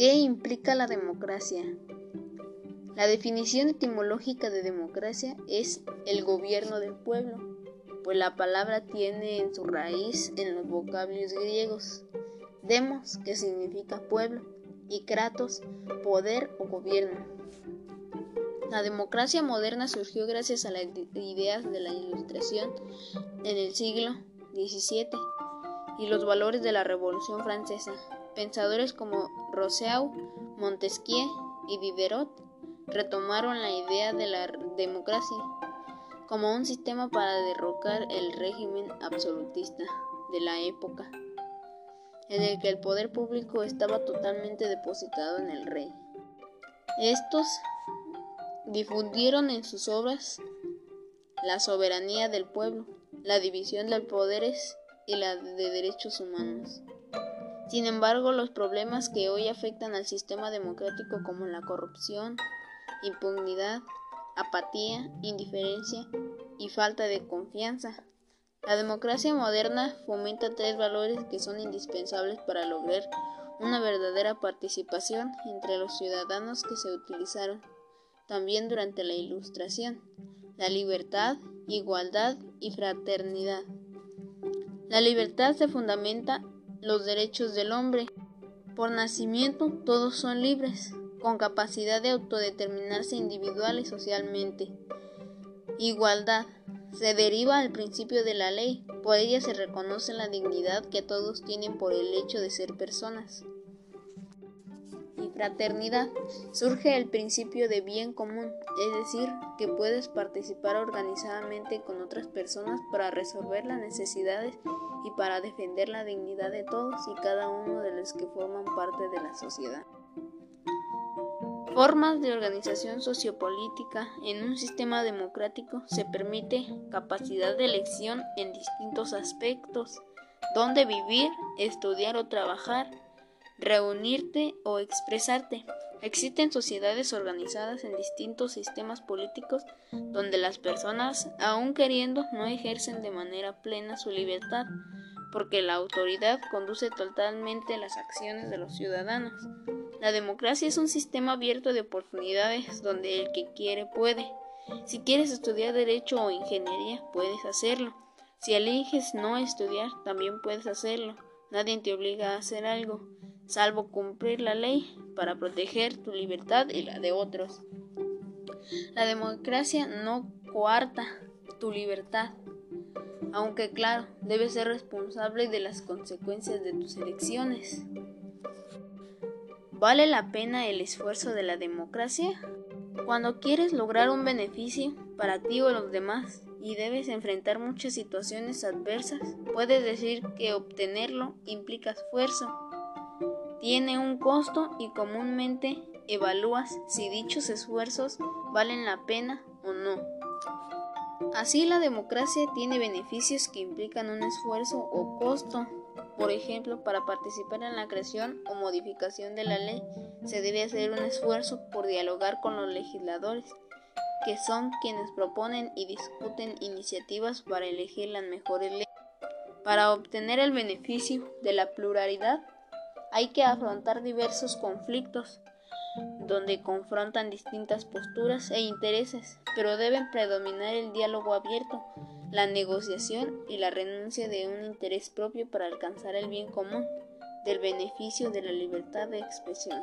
¿Qué implica la democracia? La definición etimológica de democracia es el gobierno del pueblo, pues la palabra tiene en su raíz en los vocablos griegos demos, que significa pueblo, y kratos, poder o gobierno. La democracia moderna surgió gracias a las ideas de la Ilustración en el siglo XVII y los valores de la Revolución Francesa. Pensadores como Rousseau, Montesquieu y Diderot retomaron la idea de la democracia como un sistema para derrocar el régimen absolutista de la época, en el que el poder público estaba totalmente depositado en el rey. Estos difundieron en sus obras la soberanía del pueblo, la división de poderes y la de derechos humanos. Sin embargo, los problemas que hoy afectan al sistema democrático como la corrupción, impunidad, apatía, indiferencia y falta de confianza. La democracia moderna fomenta tres valores que son indispensables para lograr una verdadera participación entre los ciudadanos que se utilizaron también durante la Ilustración, la libertad, igualdad y fraternidad. La libertad se fundamenta los derechos del hombre. Por nacimiento todos son libres, con capacidad de autodeterminarse individual y socialmente. Igualdad. Se deriva al principio de la ley, por ella se reconoce la dignidad que todos tienen por el hecho de ser personas. Y fraternidad. Surge el principio de bien común, es decir, que puedes participar organizadamente con otras personas para resolver las necesidades y para defender la dignidad de todos y cada uno de los que forman parte de la sociedad. Formas de organización sociopolítica en un sistema democrático se permite capacidad de elección en distintos aspectos, donde vivir, estudiar o trabajar, reunirte o expresarte. Existen sociedades organizadas en distintos sistemas políticos donde las personas, aun queriendo, no ejercen de manera plena su libertad, porque la autoridad conduce totalmente las acciones de los ciudadanos. La democracia es un sistema abierto de oportunidades donde el que quiere puede. Si quieres estudiar derecho o ingeniería, puedes hacerlo. Si eliges no estudiar, también puedes hacerlo. Nadie te obliga a hacer algo, salvo cumplir la ley para proteger tu libertad y la de otros. La democracia no coarta tu libertad, aunque claro, debes ser responsable de las consecuencias de tus elecciones. ¿Vale la pena el esfuerzo de la democracia? Cuando quieres lograr un beneficio para ti o los demás y debes enfrentar muchas situaciones adversas, puedes decir que obtenerlo implica esfuerzo. Tiene un costo y comúnmente evalúas si dichos esfuerzos valen la pena o no. Así la democracia tiene beneficios que implican un esfuerzo o costo por ejemplo, para participar en la creación o modificación de la ley, se debe hacer un esfuerzo por dialogar con los legisladores, que son quienes proponen y discuten iniciativas para elegir las mejores leyes. Para obtener el beneficio de la pluralidad, hay que afrontar diversos conflictos, donde confrontan distintas posturas e intereses, pero deben predominar el diálogo abierto, la negociación y la renuncia de un interés propio para alcanzar el bien común, del beneficio de la libertad de expresión.